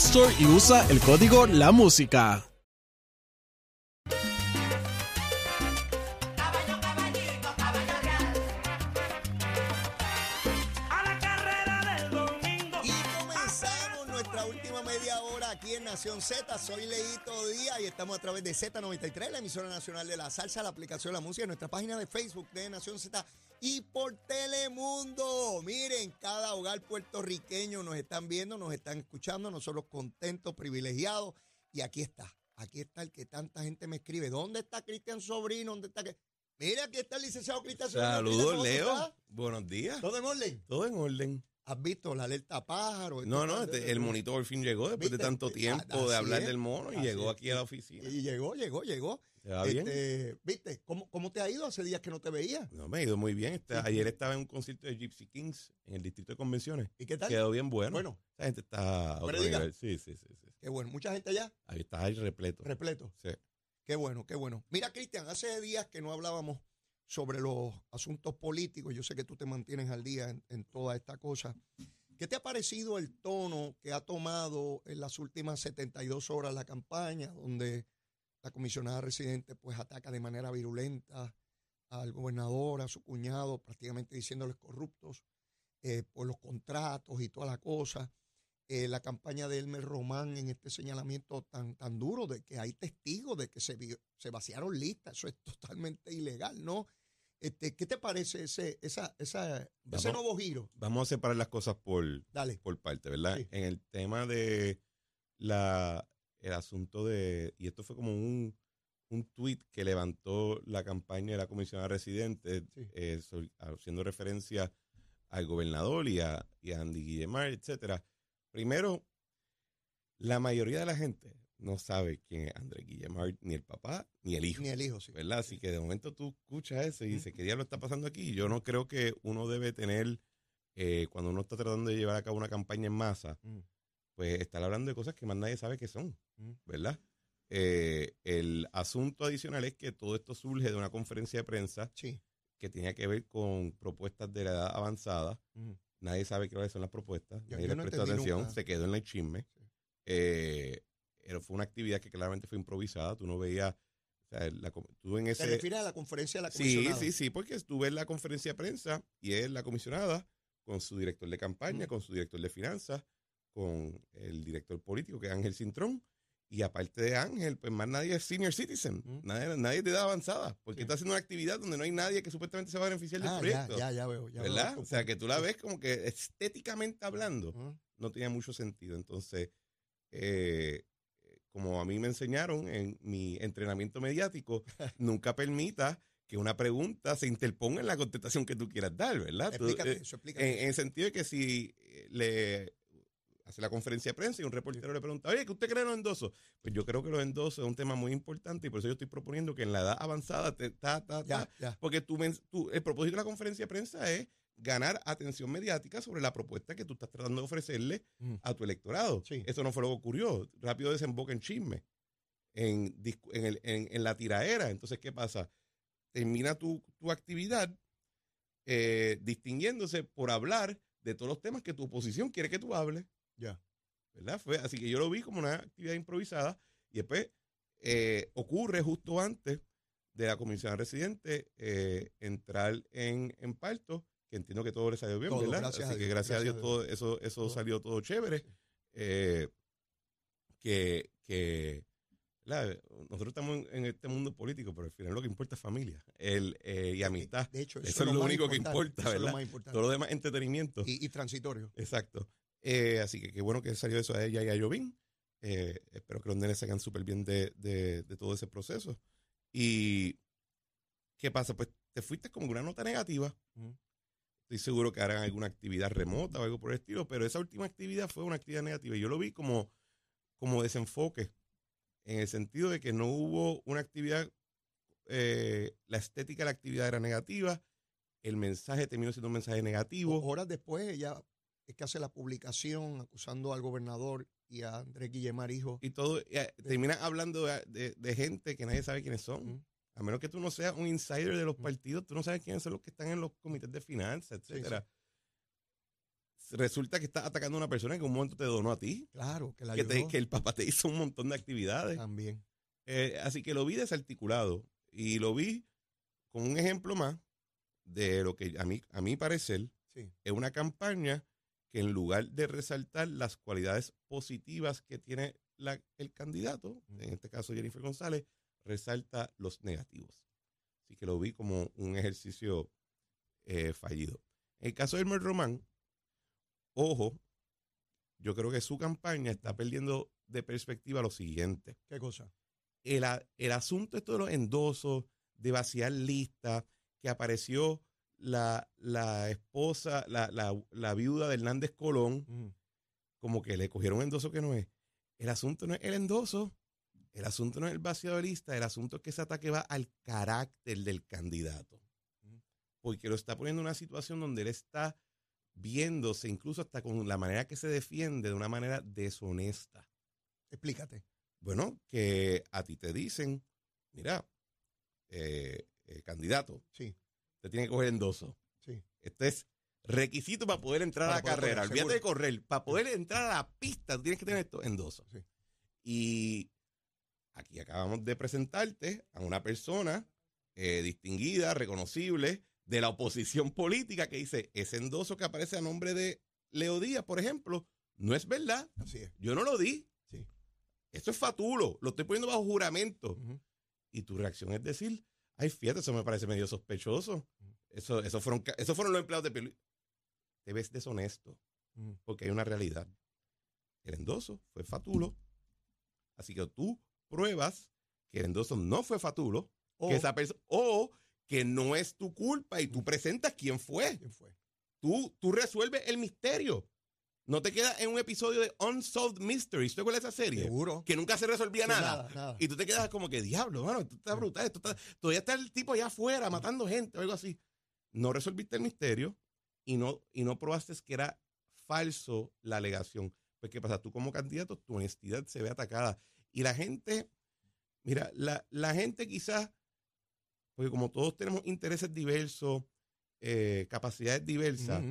Store y usa el código La Música. Caballo, caballito, caballo real. A la carrera del domingo. Y comenzamos nuestra última media hora aquí en Nación Z. Soy Leito Díaz y estamos a través de Z93, la emisora nacional de la salsa, la aplicación de la música, nuestra página de Facebook de Nación Z y por Telemundo. Miren, cada hogar puertorriqueño nos están viendo, nos están escuchando, nosotros contentos, privilegiados. Y aquí está, aquí está el que tanta gente me escribe. ¿Dónde está Cristian Sobrino? ¿Dónde está? que- Mira, aquí está el licenciado Cristian Sobrino. Saludos, ¿cómo tú Leo. Buenos días. ¿Todo en orden? Todo en orden. ¿Has visto la alerta pájaro? No, no, este- el monito al fin llegó después de tanto Ah, tiempo así de hablar es, del mono y llegó es. aquí a la oficina. Y llegó, llegó, llegó. Este, ¿Viste? ¿Cómo, ¿Cómo te ha ido hace días que no te veía? No, me ha ido muy bien. Está- Sí. ayer estaba en un concierto de Gypsy Kings en el distrito de convenciones. ¿Y qué tal? Quedó bien bueno. Bueno, Esa gente está a otro Predica. nivel. Sí, sí, sí, sí. qué bueno. Mucha gente allá, Ahí está ahí repleto. repleto. Sí. Qué bueno, qué bueno. Mira, Cristian, hace días que no hablábamos sobre los asuntos políticos. Yo sé que tú te mantienes al día en, en toda esta cosa. ¿Qué te ha parecido el tono que ha tomado en las últimas 72 horas la campaña, donde la comisionada residente pues ataca de manera virulenta al gobernador, a su cuñado, prácticamente diciéndoles corruptos eh, por los contratos y toda la cosa? Eh, la campaña de Elmer Román en este señalamiento tan, tan duro de que hay testigos de que se, se vaciaron listas, eso es totalmente ilegal, ¿no? Este, ¿Qué te parece ese, esa, esa, ese nuevo giro? Vamos a separar las cosas por, Dale. por parte, ¿verdad? Sí. En el tema de la el asunto de, y esto fue como un, un tuit que levantó la campaña de la comisionada residente, Sí. eh, so- haciendo referencia al gobernador y a, y a Andy Guillemar, etcétera. Primero, la mayoría de la gente no sabe quién es Andrés Guillemar, ni el papá, ni el hijo. Ni el hijo, sí. ¿verdad? Así que de momento tú escuchas eso y dices, ¿qué diablo está pasando aquí? Yo no creo que uno debe tener, eh, cuando uno está tratando de llevar a cabo una campaña en masa, Mm. pues estar hablando de cosas que más nadie sabe qué son, Mm. ¿verdad? Eh, el asunto adicional es que todo esto surge de una conferencia de prensa Sí. que tenía que ver con propuestas de la edad avanzada. Mm. Nadie sabe cuáles son las propuestas, Yo- nadie yo les no prestó entendí atención, nunca. se quedó en el chisme. Eh, pero fue una actividad que claramente fue improvisada, tú no veías, o sea, la com- tú en ¿Te ese... refieres a la conferencia de la Sí, comisionada? sí, sí, porque estuve en la conferencia de prensa y es la comisionada con su director de campaña, Mm. con su director de finanzas, con el director político que es Ángel Cintrón. Y aparte de Ángel, pues más nadie es senior citizen, Mm. nadie, nadie de edad avanzada, porque Sí. está haciendo una actividad donde no hay nadie que supuestamente se va a beneficiar del Ah, ya, proyecto. ya, ya veo. Ya veo ¿Verdad? tu O sea, que tú la ves como que estéticamente hablando, Ujú. no tenía mucho sentido. Entonces, eh, como a mí me enseñaron en mi entrenamiento mediático, nunca permita que una pregunta se interponga en la contestación que tú quieras dar, ¿verdad? Explícate eh, eso, explícate en, en el sentido de que si eh, le hace la conferencia de prensa y un reportero le pregunta, oye, ¿qué usted cree de los endosos? Pues yo creo que los endosos es un tema muy importante y por eso yo estoy proponiendo que en la edad avanzada, te, ta, ta, ta, Ya, ya. porque tú- el propósito de la conferencia de prensa es ganar atención mediática sobre la propuesta que tú estás tratando de ofrecerle Mm. a tu electorado. Sí. Eso no fue lo que ocurrió. Rápido desemboca en chisme, en, discu- en, el- en- en la tiraera. Entonces, ¿qué pasa? Termina tu, tu actividad eh, distinguiéndose por hablar de todos los temas que tu oposición quiere que tú hables. Ya. ¿Verdad? Fue, así que yo lo vi como una actividad improvisada y después eh, ocurre justo antes de la comisión residente eh, entrar en, en parto, que entiendo que todo le salió bien, Todo, ¿verdad? gracias Así a que Dios, gracias, gracias a Dios todo eso, eso Todo. salió todo chévere. Eh, que, que ¿verdad? nosotros estamos en, este mundo político, pero al final lo que importa es familia el, eh, y amistad. De hecho, Eso es lo único que importa, eso es lo ¿verdad? más importante. Todo lo demás entretenimiento. Y, y transitorio. Exacto. Eh, así que qué bueno que salió eso a ella y a Jovín. Eh, espero que los nenes salgan súper bien de, de- de todo ese proceso. Y, ¿qué pasa? Pues te fuiste con una nota negativa. Ujú. Estoy seguro que harán alguna actividad remota o algo por el estilo, pero esa última actividad fue una actividad negativa. Y yo lo vi como como desenfoque, en el sentido de que no hubo una actividad, eh, la estética de la actividad era negativa, el mensaje terminó siendo un mensaje negativo. Horas después ella es que hace la publicación acusando al gobernador y a Andrés Guillemar, hijo. y todo, eh, termina hablando de, de- de gente que nadie sabe quiénes son. A menos que tú no seas un insider de los Ujú. partidos, tú no sabes quiénes son los que están en los comités de finanzas, Sí, etcétera. Resulta que estás atacando a una persona que en un momento te donó a ti, Claro, que la que, te- que el papá te hizo un montón de actividades. también. Eh, así que lo vi desarticulado y lo vi con un ejemplo más de lo que a mí, a mi parecer Sí. es una campaña que en lugar de resaltar las cualidades positivas que tiene la- el candidato, en este caso Jennifer González, resalta los negativos. Así que lo vi como un ejercicio eh, fallido. En el caso de Elmer Román, ojo, yo creo que su campaña está perdiendo de perspectiva lo siguiente ¿Qué cosa? el, asunto esto de los endosos, de vaciar listas, que apareció la, la esposa, la, la, la viuda de Hernández Colón, como que le cogieron un endoso que no es. El asunto no es el endoso, el asunto no es el vaciado de lista, el asunto es que ese ataque va al carácter del candidato. Porque lo está poniendo en una situación donde él está viéndose, incluso hasta con la manera que se defiende, de una manera deshonesta. Explícate. Bueno, que a ti te dicen, mira, eh, eh, candidato, Sí, te tiene que coger endoso. sí. Este es requisito para poder entrar Para a la carrera. correr, Olvídate de correr. Para poder entrar a la pista, tú tienes que tener esto endoso. Sí. Y aquí acabamos de presentarte a una persona eh, distinguida, reconocible, de la oposición política que dice, ese endoso que aparece a nombre de Leo Díaz, por ejemplo, no es verdad. Así es. Yo no lo di. Sí. Esto es fatulo. Lo estoy poniendo bajo juramento. Y tu reacción es decir, ay, fíjate, eso me parece medio sospechoso. Eso, eso, fueron, eso fueron los empleados de Pierluisi. Te ves deshonesto, porque hay una realidad. El endoso fue fatulo. Así que tú pruebas que el endoso no fue fatulo, O, que esa persona, o que no es tu culpa y tú presentas quién fue. ¿Quién fue? Tú, tú resuelves el misterio. No te quedas en un episodio de Unsolved Mysteries. ¿Tú te acuerdas de esa serie? Seguro. Que nunca se resolvía Sí, nada. nada. Y tú te quedas como que, diablo, mano, esto está brutal. Esto está, todavía está el tipo allá afuera matando gente o algo así. No resolviste el misterio y no, y no probaste que era falso la alegación. Pues, ¿qué pasa? Tú como candidato, tu honestidad se ve atacada. Y la gente, mira, la, la gente quizás, porque como todos tenemos intereses diversos, eh, capacidades diversas,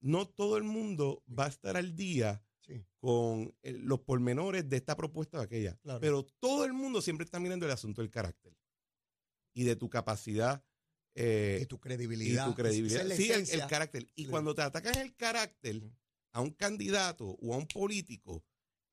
no todo el mundo va a estar al día Sí. con eh, los pormenores de esta propuesta o aquella. Claro. Pero todo el mundo siempre está mirando el asunto del carácter y de tu capacidad eh, Y tu credibilidad. y tu credibilidad. Es Sí, el, carácter. Y cuando te atacan el carácter a un candidato o a un político,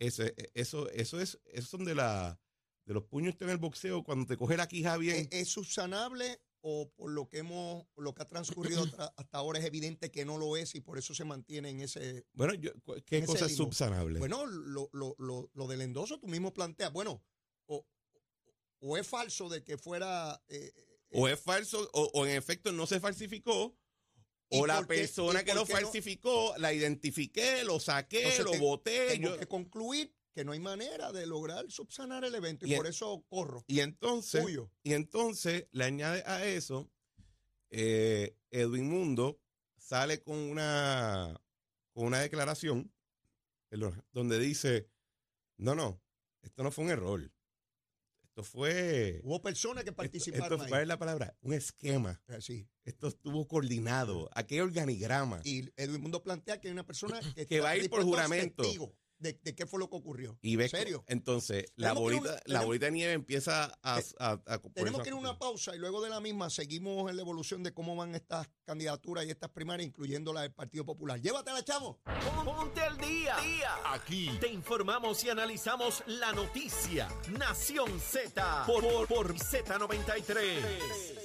eso, eso, eso es, esos son de la de los puños en el boxeo cuando te coge la quija bien. ¿Es, es subsanable o por lo que hemos, lo que ha transcurrido tra- hasta ahora es evidente que no lo es y por eso se mantiene en ese bueno, yo- ¿qué ese cosa es subsanable? Bueno, lo, lo, lo, lo del endoso tú mismo planteas, bueno, o, o es falso de que fuera... eh, eh, o es falso, o, o en efecto no se falsificó, ¿Y o la persona que lo no? falsificó, la identifiqué, lo saqué, Entonces lo te- voté. tengo yo- que concluir que no hay manera de lograr subsanar el evento y, Y en- por eso corro. y entonces, Huyo. y entonces le añade a eso, eh, Edwin Mundo sale con una, con una declaración donde dice, no, no, esto no fue un error. Esto fue... Hubo personas que Esto, participaron esto- ahí. ¿Cuál es la palabra? Un esquema. Eh, sí. Esto estuvo coordinado. Hay organigrama. Y Edwin Mundo plantea que hay una persona que, Que va a ir por juramento. testigo de, de qué fue lo que ocurrió. Y ves, ¿En serio? entonces, la ir bolita, un- la bolita de nieve empieza a... Tenemos que ir a una pausa y luego de la misma seguimos en la evolución de cómo van estas candidaturas y estas primarias, incluyendo la del Partido Popular. Llévatela, chavo. Ponte al día. Aquí te informamos y analizamos la noticia. Nación Z por, por, por Z93.